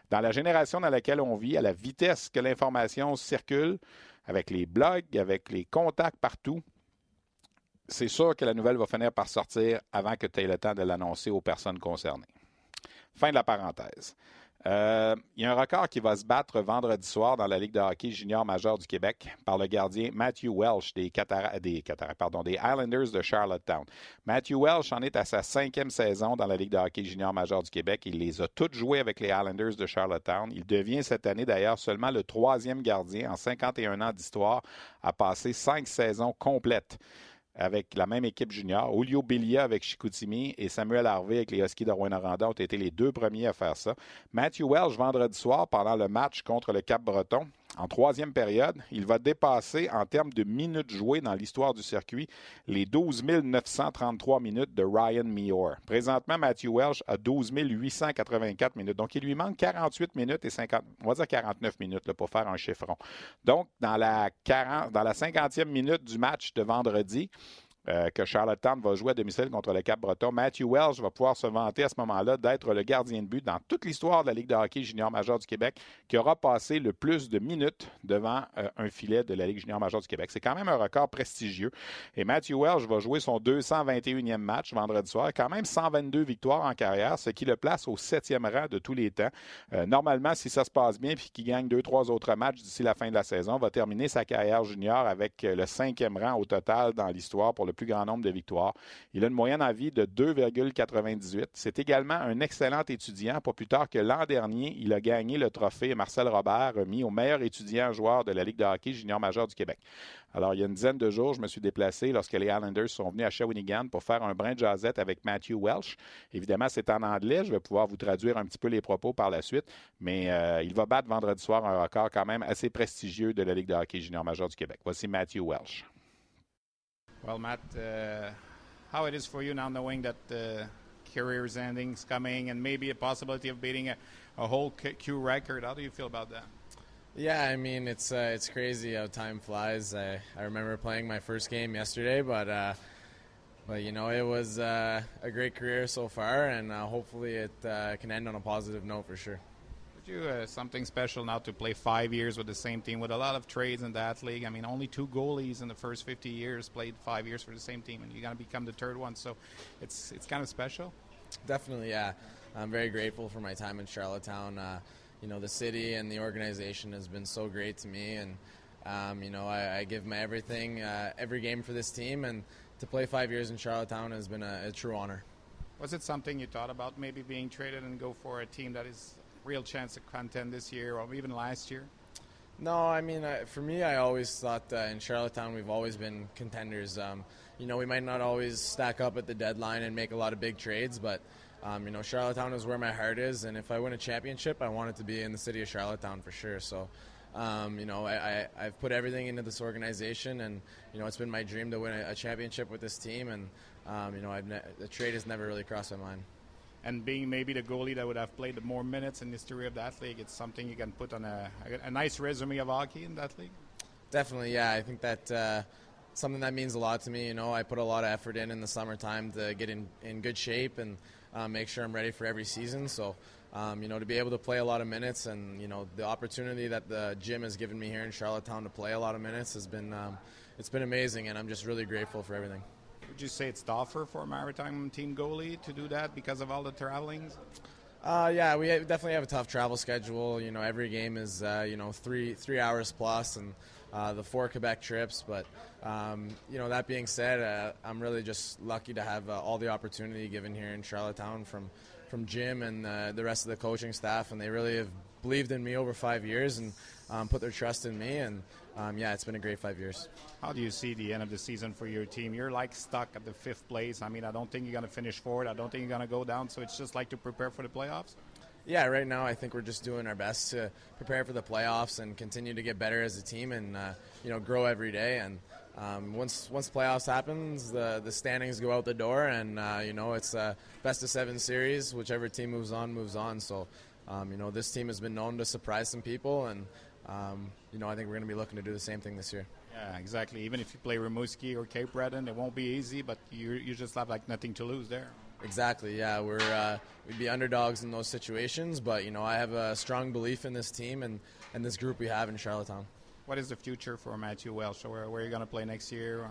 A: Dans la génération dans laquelle on vit, à la vitesse que l'information circule, avec les blogs, avec les contacts partout, c'est sûr que la nouvelle va finir par sortir avant que tu aies le temps de l'annoncer aux personnes concernées. Fin de la parenthèse. Euh, il y a un record qui va se battre vendredi soir dans la Ligue de hockey junior majeur du Québec par le gardien Matthew Welsh des, Islanders de Charlottetown. Matthew Welsh en est à sa cinquième saison dans la Ligue de hockey junior majeur du Québec. Il les a toutes jouées avec les Islanders de Charlottetown. Il devient cette année d'ailleurs seulement le troisième gardien en 51 ans d'histoire à passer cinq saisons complètes avec la même équipe junior. Julio Bilia avec Chicoutimi et Samuel Harvey avec les Huskies de ont été les deux premiers à faire ça. Matthew Welsh, vendredi soir, pendant le match contre le Cap-Breton, en troisième période, il va dépasser en termes de minutes jouées dans l'histoire du circuit les 12 933 minutes de Ryan Meor. Présentement, Matthew Welsh a 12 884 minutes. Donc, il lui manque 48 minutes et 50, on va dire 49 minutes pour faire un chiffron. Donc, dans la, 40, dans la 50e minute du match de vendredi, euh, que Charlottetown va jouer à domicile contre le Cap-Breton. Matthew Welsh va pouvoir se vanter à ce moment-là d'être le gardien de but dans toute l'histoire de la Ligue de hockey junior majeur du Québec qui aura passé le plus de minutes devant euh, un filet de la Ligue junior majeur du Québec. C'est quand même un record prestigieux. Et Matthew Welsh va jouer son 221e match vendredi soir. Quand même 122 victoires en carrière, ce qui le place au septième rang de tous les temps. Euh, normalement, si ça se passe bien et qu'il gagne deux, trois autres matchs d'ici la fin de la saison, va terminer sa carrière junior avec le cinquième rang au total dans l'histoire pour le plus grand nombre de victoires. Il a une moyenne en vie de 2,98. C'est également un excellent étudiant. Pas plus tard que l'an dernier, il a gagné le trophée Marcel Robert remis au meilleur étudiant joueur de la Ligue de hockey junior majeur du Québec. Alors, il y a une dizaine de jours, je me suis déplacé lorsque les Islanders sont venus à Shawinigan pour faire un brin de jazzette avec Matthew Welsh. Évidemment, c'est en anglais. Je vais pouvoir vous traduire un petit peu les propos par la suite. Mais euh, il va battre vendredi soir un record quand même assez prestigieux de la Ligue de hockey junior majeur du Québec. Voici Matthew Welsh.
D: Well, Matt, uh, how it is for you now knowing that uh, career's ending is coming and maybe a possibility of beating a, a whole Q record. How do you feel about that?
E: Yeah, I mean it's uh, it's crazy how time flies. I, I remember playing my first game yesterday, but uh, but you know it was uh, a great career so far, and uh, hopefully it uh, can end on a positive note for sure
D: you uh, something special now to play five years with the same team with a lot of trades in that league. I mean, only two goalies in the first 50 years played five years for the same team, and you're going to become the third one. So it's it's kind of special.
E: Definitely, yeah. I'm very grateful for my time in Charlottetown. Uh, you know, the city and the organization has been so great to me, and um, you know, I, I, give my everything, uh, every game for this team, and to play five years in Charlottetown has been a, a true honor.
D: Was it something you thought about maybe being traded and go for a team that is real chance to contend this year or even last year?
E: No, I mean, for me, I always thought uh, in Charlottetown we've always been contenders. Um, you know, we might not always stack up at the deadline and make a lot of big trades, but um, you know, Charlottetown is where my heart is, and if I win a championship, I want it to be in the city of Charlottetown for sure. So, um, you know, I, I, have put everything into this organization, and you know, it's been my dream to win a, a championship with this team, and um, you know, ne- the trade has never really crossed my mind
D: and being maybe the goalie that would have played more minutes in the history of that league, it's something you can put on a, a, nice resume of hockey in that league.
E: Definitely, yeah. I think that uh, something that means a lot to me. You know, I put a lot of effort in in the summertime to get in, in good shape and uh, make sure I'm ready for every season. So, um, you know, to be able to play a lot of minutes and you know the opportunity that the gym has given me here in Charlottetown to play a lot of minutes has been um, it's been amazing, and I'm just really grateful for everything.
D: Would you say it's tougher for a maritime team goalie to do that because of all the travelings?
E: Uh, yeah, we definitely have a tough travel schedule. You know, every game is uh, you know three three hours plus, and uh, the four Quebec trips. But um, you know, that being said, uh, I'm really just lucky to have uh, all the opportunity given here in Charlottetown from from Jim and uh, the rest of the coaching staff, and they really have believed in me over five years and um, put their trust in me. And um, yeah, it's been a great five years.
D: How do you see the end of the season for your team? You're like stuck at the fifth place. I mean, I don't think you're going to finish forward. I don't think you're going to go down. So it's just like to prepare for the playoffs.
E: Yeah, right now I think we're just doing our best to prepare for the playoffs and continue to get better as a team and uh, you know grow every day. And um, once once playoffs happens, the the standings go out the door, and uh, you know it's a best of seven series. Whichever team moves on, moves on. So um, you know this team has been known to surprise some people, and um, you know I think we're going to be looking to do the same thing this year.
D: Yeah, exactly. Even if you play Rimouski or Cape Breton, it won't be easy, but you you just have like nothing to lose there.
E: Exactly. Yeah, we're uh, we'd be underdogs in those situations, but you know I have a strong belief in this team and, and this group we have in Charlottetown.
D: What is the future for Matthew Welsh? Where, where are you going to play next year? Or?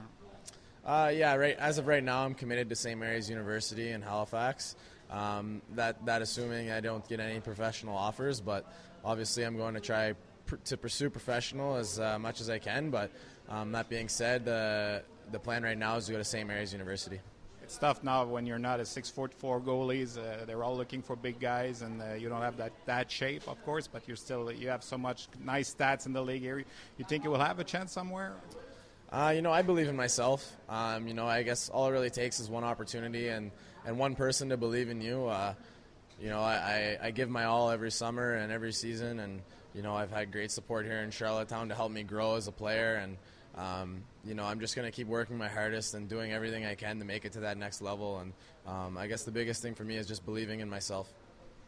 E: Uh, yeah, right. As of right now, I'm committed to St. Mary's University in Halifax. Um, that that assuming I don't get any professional offers, but obviously I'm going to try pr- to pursue professional as uh, much as I can. But um, that being said, the the plan right now is to go to St. Mary's University.
D: It's tough now when you're not a six foot four goalies. Uh, they're all looking for big guys, and uh, you don't have that, that shape, of course. But you're still you have so much nice stats in the league here. You think you will have a chance somewhere?
E: Uh, you know, I believe in myself. Um, you know, I guess all it really takes is one opportunity and, and one person to believe in you. Uh, you know, I, I, I give my all every summer and every season, and you know, I've had great support here in Charlottetown to help me grow as a player, and um, you know, I'm just going to keep working my hardest and doing everything I can to make it to that next level. And um, I guess the biggest thing for me is just believing in myself.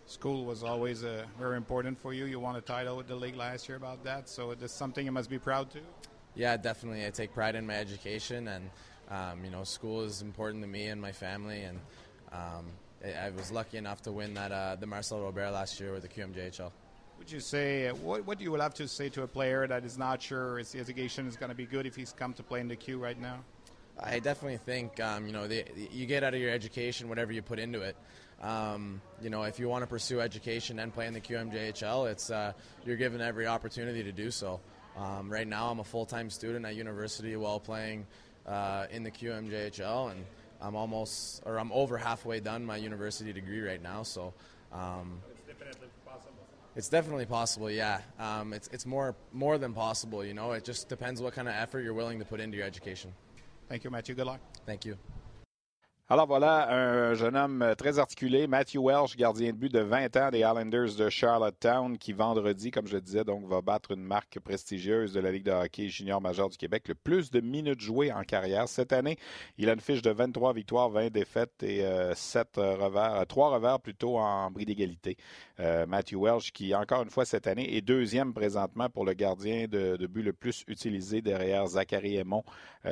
D: School was always uh, very important for you. You won a title with the league last year about that, so it's something you must be proud to.
E: Yeah, definitely. I take pride in my education, and um, you know, school is important to me and my family. And um, I, I, was lucky enough to win that uh, the Marcel Robert last year with the QMJHL.
D: Would you say what what do you would have to say to a player that is not sure his education is going to be good if he's come to play in the Q right now?
E: I definitely think um, you know the, you get out of your education whatever you put into it. Um, you know, if you want to pursue education and play in the QMJHL, it's uh, you're given every opportunity to do so. Um, right now, I'm a full-time student at university while playing uh, in the QMJHL, and I'm almost or I'm over halfway done my university degree right now. So.
D: Um, it's definitely possible.
E: It's definitely possible, yeah. Um, it's it's more more than possible, you know. It just depends what kind of effort you're willing to put into your education.
D: Thank you, Matthew. Good luck.
E: Thank you.
A: Alors voilà, un jeune homme très articulé, Matthew Welsh, gardien de but de 20 ans des Islanders de Charlottetown, qui vendredi, comme je disais, donc va battre une marque prestigieuse de la Ligue de hockey junior majeur du Québec, le plus de minutes jouées en carrière. Cette année, il a une fiche de 23 victoires, 20 défaites et 7 euh, revers, 3 euh, revers plutôt en bris d'égalité. Euh, Matthew Welsh, qui encore une fois cette année est deuxième présentement pour le gardien de, but le plus utilisé derrière Zachary Aymon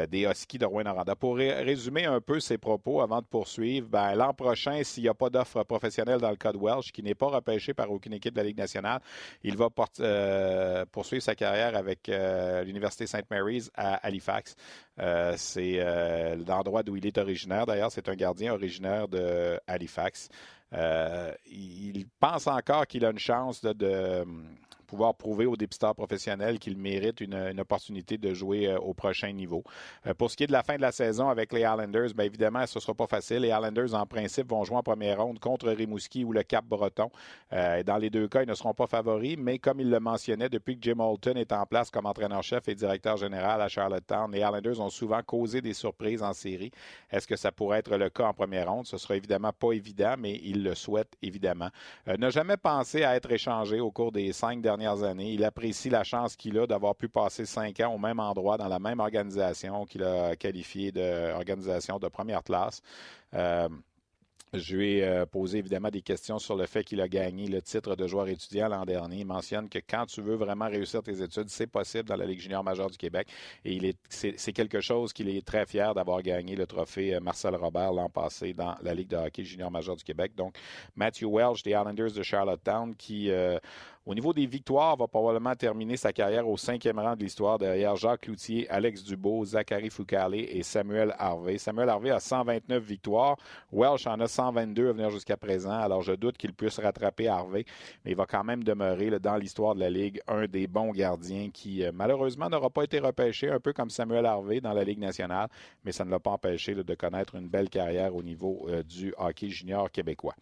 A: des Huskies de Rouen-Noranda. Pour résumer un peu ses propos, avant de poursuivre, ben, l'an prochain, s'il n'y a pas d'offre professionnelle dans le cas de Welsh, qui n'est pas repêché par aucune équipe de la Ligue nationale, il va euh, poursuivre sa carrière avec euh, l'Université St. Mary's à Halifax. Euh, c'est l'endroit d'où il est originaire. D'ailleurs, c'est un gardien originaire de Halifax. il pense encore qu'il a une chance de pouvoir prouver aux dépisteurs professionnels qu'il mérite une, opportunité de jouer euh, au prochain niveau. Euh, pour ce qui est de la fin de la saison avec les Islanders, bien évidemment, ce ne sera pas facile. Les Islanders, en principe, vont jouer en première ronde contre Rimouski ou le Cap-Breton. Euh, dans les deux cas, ils ne seront pas favoris, mais comme il le mentionnait, depuis que Jim Holton est en place comme entraîneur-chef et directeur général à Charlottetown, les Islanders ont souvent causé des surprises en série. Est-ce que ça pourrait être le cas en première ronde? Ce sera évidemment pas évident, mais il le souhaite évidemment. jamais à être échangé au cours des cinq années. Il apprécie la chance qu'il a d'avoir pu passer cinq ans au même endroit, dans la même organisation qu'il a qualifiée d'organisation de, première classe. Euh, je lui ai euh, posé évidemment des questions sur le fait qu'il a gagné le titre de joueur étudiant l'an dernier. Il mentionne que quand tu veux vraiment réussir tes études, c'est possible dans la Ligue junior majeure du Québec. Et c'est, quelque chose qu'il est très fier d'avoir gagné le trophée euh, Marcel Robert l'an passé dans la Ligue de hockey junior majeure du Québec. Donc, Matthew Welch des Islanders de Charlottetown qui au niveau des victoires, va probablement terminer sa carrière au cinquième rang de l'histoire derrière Jacques Cloutier, Alex Dubois, Zachary Foucalé et Samuel Harvey. Samuel Harvey a 129 victoires. Welsh en a 122 à venir jusqu'à présent. Alors, je doute qu'il puisse rattraper Harvey, mais il va quand même demeurer dans l'histoire de la Ligue un des bons gardiens qui, euh, malheureusement, n'aura pas été repêché, un peu comme Samuel Harvey dans la Ligue nationale, mais ça ne l'a pas empêché de connaître une belle carrière au niveau euh, du hockey junior québécois.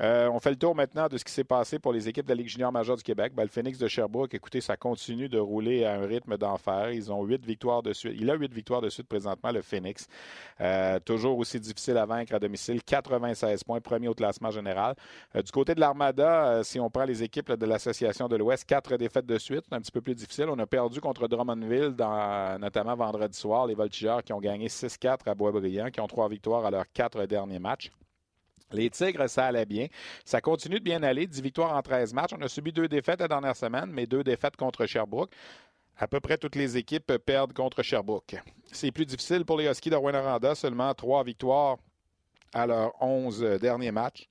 A: Euh, on fait le tour maintenant de ce qui s'est passé pour les équipes de la Ligue junior majeure du Québec. Ben, le Phoenix de Sherbrooke, écoutez, ça continue de rouler à un rythme d'enfer. Ils ont huit victoires de suite. Il a huit victoires de suite présentement, le Phoenix. Euh, toujours aussi difficile à vaincre à domicile. 96 points, premier au classement général. Euh, du côté de l'Armada, si on prend les équipes de l'Association de l'Ouest, quatre défaites de suite. Un petit peu plus difficile. On a perdu contre Drummondville, notamment vendredi soir. Les Voltigeurs qui ont gagné 6-4 à Boisbriand, qui ont trois victoires à leurs quatre derniers matchs. Les Tigres, ça allait bien. Ça continue de bien aller. 10 victoires en 13 matchs. On a subi deux défaites la dernière semaine, mais deux défaites contre Sherbrooke. À peu près toutes les équipes perdent contre Sherbrooke. C'est plus difficile pour les Huskies de Rwanda. Seulement trois victoires à leurs 11 derniers matchs.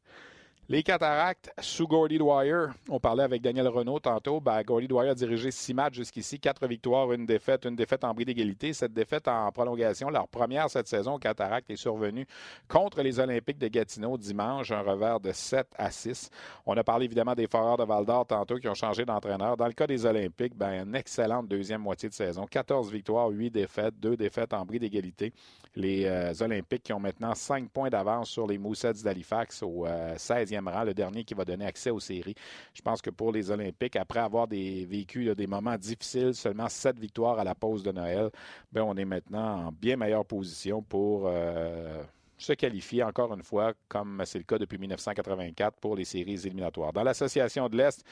A: Les cataractes sous Gordy Dwyer. On parlait avec Daniel Renault tantôt. Ben, Gordy Dwyer a dirigé six matchs jusqu'ici, quatre victoires, une défaite, une défaite en bris d'égalité. Cette défaite en prolongation, leur première cette saison, cataracte est survenue contre les Olympiques de Gatineau dimanche, un revers de 7 à 6. On a parlé évidemment des Foreurs de Val d'Or tantôt qui ont changé d'entraîneur. Dans le cas des Olympiques, ben, une excellente deuxième moitié de saison. 14 victoires, 8 défaites, deux défaites en bris d'égalité. Les euh, Olympiques qui ont maintenant 5 points d'avance sur les Moussets d'Halifax au 16e le dernier qui va donner accès aux séries. Je pense que pour les Olympiques, après avoir vécu des moments difficiles, seulement sept victoires à la pause de Noël, ben, on est maintenant en bien meilleure position pour euh, se qualifier encore une fois, comme c'est le cas depuis 1984 pour les séries éliminatoires. Dans l'association de l'Est,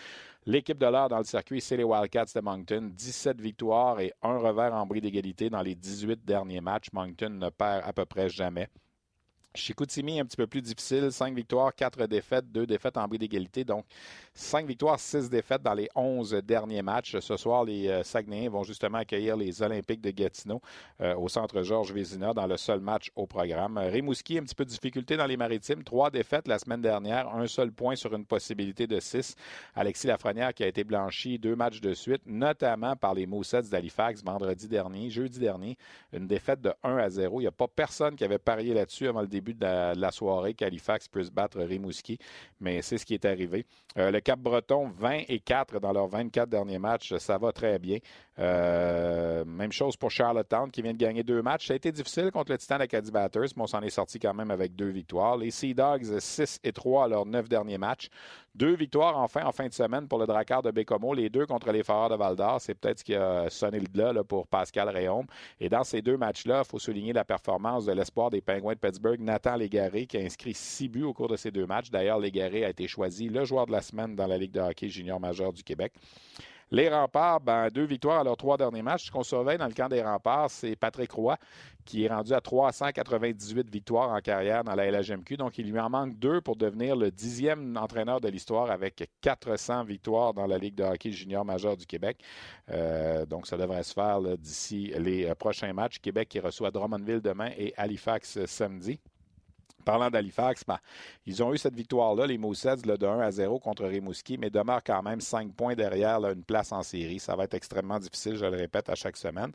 A: l'équipe de l'heure dans le circuit, c'est les Wildcats de Moncton. 17 victoires et un revers en bris d'égalité dans les 18 derniers matchs. Moncton ne perd à peu près jamais. Chicoutimi, un petit peu plus difficile. 5 victoires, 4 défaites, 2 défaites en bris d'égalité. Donc, 5 victoires, 6 défaites dans les 11 derniers matchs. Ce soir, les euh, Saguenayens vont justement accueillir les Olympiques de Gatineau euh, au centre Georges Vézina dans le seul match au programme. Rimouski, un petit peu de difficulté dans les maritimes. 3 défaites la semaine dernière, un seul point sur une possibilité de 6. Alexis Lafrenière qui a été blanchi deux matchs de suite, notamment par les Moussets d'Halifax vendredi dernier, jeudi dernier. Une défaite de 1 à 0. Il n'y a pas personne qui avait parié là-dessus avant le début de la, soirée qu'Halifax puisse battre Rimouski, mais c'est ce qui est arrivé. Euh, le Cap-Breton, 20 et 4 dans leurs 24 derniers matchs, ça va très bien. Euh, même chose pour Charlottetown qui vient de gagner deux matchs. Ça a été difficile contre le Titan Acadie Batters, mais on s'en est sorti quand même avec deux victoires. Les Sea Dogs, 6 et 3 à leurs neuf derniers matchs. Deux victoires enfin en fin de semaine pour le Drakkar de Bécomo, les deux contre les Foreurs de Val d'Or. C'est peut-être ce qui a sonné le glas là, pour Pascal Réaume. Et dans ces deux matchs-là, il faut souligner la performance de l'espoir des Penguins de Pittsburgh, Nathan Légaré, qui a inscrit six buts au cours de ces deux matchs. D'ailleurs, Légaré a été choisi le joueur de la semaine dans la Ligue de hockey junior majeur du Québec. Les remparts, ben, deux victoires à leurs trois derniers matchs. Ce qu'on surveille dans le camp des remparts, c'est Patrick Roy, qui est rendu à 398 victoires en carrière dans la LHMQ. Donc, il lui en manque deux pour devenir le dixième entraîneur de l'histoire avec 400 victoires dans la Ligue de hockey junior majeur du Québec. Euh, donc, ça devrait se faire d'ici les euh, prochains matchs. Québec qui reçoit Drummondville demain et Halifax euh, samedi. Parlant d'Halifax, ben, ils ont eu cette victoire-là, les Moussets, de 1 à 0 contre Rimouski, mais demeurent quand même 5 points derrière une place en série. Ça va être extrêmement difficile, je le répète à chaque semaine.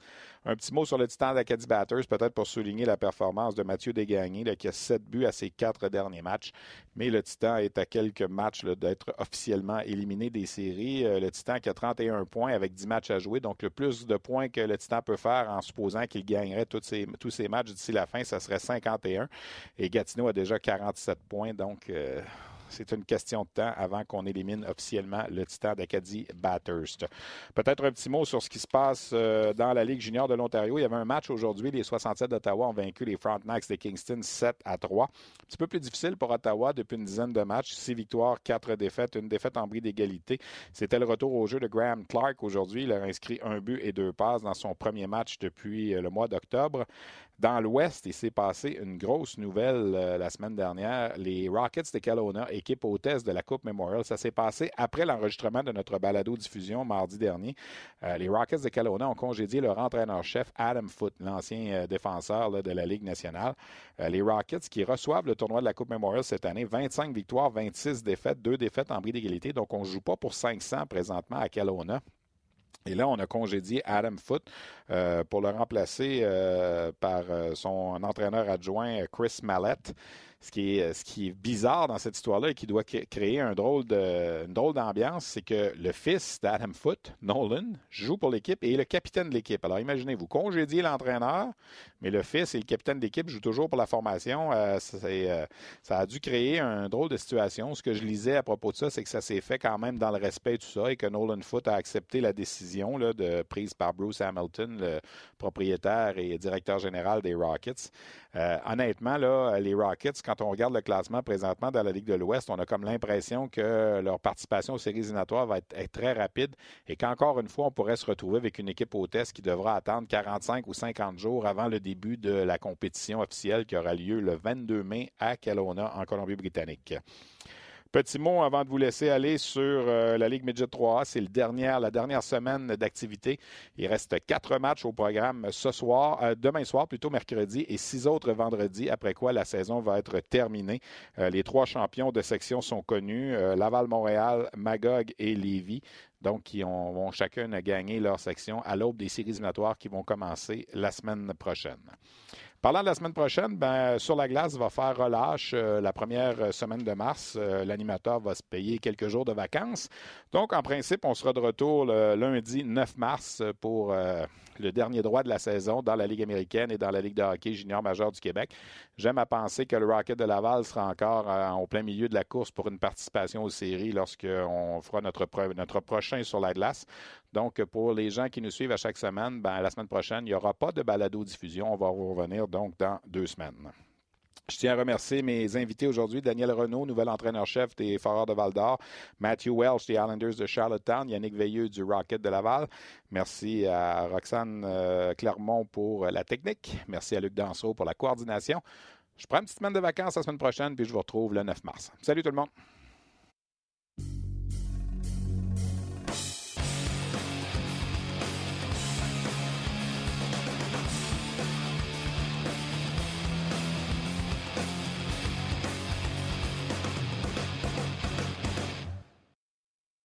A: Un petit mot sur le Titan d'Acadie Batters, peut-être pour souligner la performance de Mathieu Desgagnés, qui a 7 buts à ses quatre derniers matchs. Mais le Titan est à quelques matchs d'être officiellement éliminé des séries. Euh, le Titan qui a 31 points avec 10 matchs à jouer. Donc, le plus de points que le Titan peut faire en supposant qu'il gagnerait tous ses, tous ses matchs d'ici la fin, ça serait 51. Et Gatineau a déjà 47 points. Donc, euh, c'est une question de temps avant qu'on élimine officiellement le Titan d'Acadie Bathurst. Peut-être un petit mot sur ce qui se passe euh, dans la Ligue junior de l'Ontario. Il y avait un match aujourd'hui. Les 67 d'Ottawa ont vaincu les Frontenacs de Kingston 7 à 3. Un petit peu plus difficile pour Ottawa depuis une dizaine de matchs. Six victoires, quatre défaites, une défaite en bris d'égalité. C'était le retour au jeu de Graham Clark aujourd'hui. Il a inscrit un but et deux passes dans son premier match depuis euh, le mois d'octobre. Dans l'Ouest, il s'est passé une grosse nouvelle euh, la semaine dernière. Les Rockets de Kelowna, équipe hôtesse de la Coupe Memorial, ça s'est passé après l'enregistrement de notre balado-diffusion mardi dernier. Euh, les Rockets de Kelowna ont congédié leur entraîneur-chef Adam Foote, l'ancien euh, défenseur de la Ligue nationale. les Rockets qui reçoivent le tournoi de la Coupe Memorial cette année, 25 victoires, 26 défaites, 2 défaites en bris d'égalité. Donc, on ne joue pas pour 500 présentement à Kelowna. Et là, on a congédié Adam Foote euh, pour le remplacer euh, par euh, son entraîneur adjoint Chris Mallett. Ce qui est, ce qui est bizarre dans cette histoire-là et qui doit créer un drôle une drôle d'ambiance, c'est que le fils d'Adam Foote, Nolan, joue pour l'équipe et est le capitaine de l'équipe. Alors imaginez-vous, congédiez l'entraîneur, mais le fils et le capitaine de l'équipe jouent toujours pour la formation. Euh, euh, ça a dû créer un drôle de situation. Ce que je lisais à propos de ça, c'est que ça s'est fait quand même dans le respect de tout ça et que Nolan Foote a accepté la décision de, prise par Bruce Hamilton, le propriétaire et directeur général des Rockets. Euh, honnêtement, là, les Rockets, quand on regarde le classement présentement dans la Ligue de l'Ouest, on a comme l'impression que leur participation aux séries éliminatoires va être, très rapide et qu'encore une fois, on pourrait se retrouver avec une équipe hôtesse qui devra attendre 45 ou 50 jours avant le début de la compétition officielle qui aura lieu le 22 mai à Kelowna, en Colombie-Britannique. Petit mot avant de vous laisser aller sur euh, la Ligue Midget 3A. C'est la dernière semaine d'activité. Il reste quatre matchs au programme ce soir, euh, demain soir, plutôt mercredi, et six autres vendredi, après quoi la saison va être terminée. Euh, les trois champions de section sont connus, Laval-Montréal, Magog et Lévis. Donc, qui vont chacun gagner leur section à l'aube des séries éliminatoires qui vont commencer la semaine prochaine. Parlant de la semaine prochaine, ben, sur la glace va faire relâche euh, la première semaine de mars. Euh, l'animateur va se payer quelques jours de vacances. Donc, en principe, on sera de retour le lundi 9 mars pour euh, le dernier droit de la saison dans la Ligue américaine et dans la Ligue de hockey junior majeur du Québec. J'aime à penser que le Rocket de Laval sera encore en plein milieu de la course pour une participation aux séries lorsqu'on fera notre, notre prochain sur la glace. Donc, pour les gens qui nous suivent à chaque semaine, ben, la semaine prochaine, il n'y aura pas de balado-diffusion. On va revenir donc dans deux semaines. Je tiens à remercier mes invités aujourd'hui, Daniel Renault, nouvel entraîneur-chef des Foreurs de Val-d'Or, Matthew Welsh des Islanders de Charlottetown, Yannick Veilleux du Rocket de Laval. Merci à Roxane euh, Clermont pour la technique. Merci à Luc Danseau pour la coordination. Je prends une petite semaine de vacances la semaine prochaine, puis je vous retrouve le 9 mars. Salut tout le monde!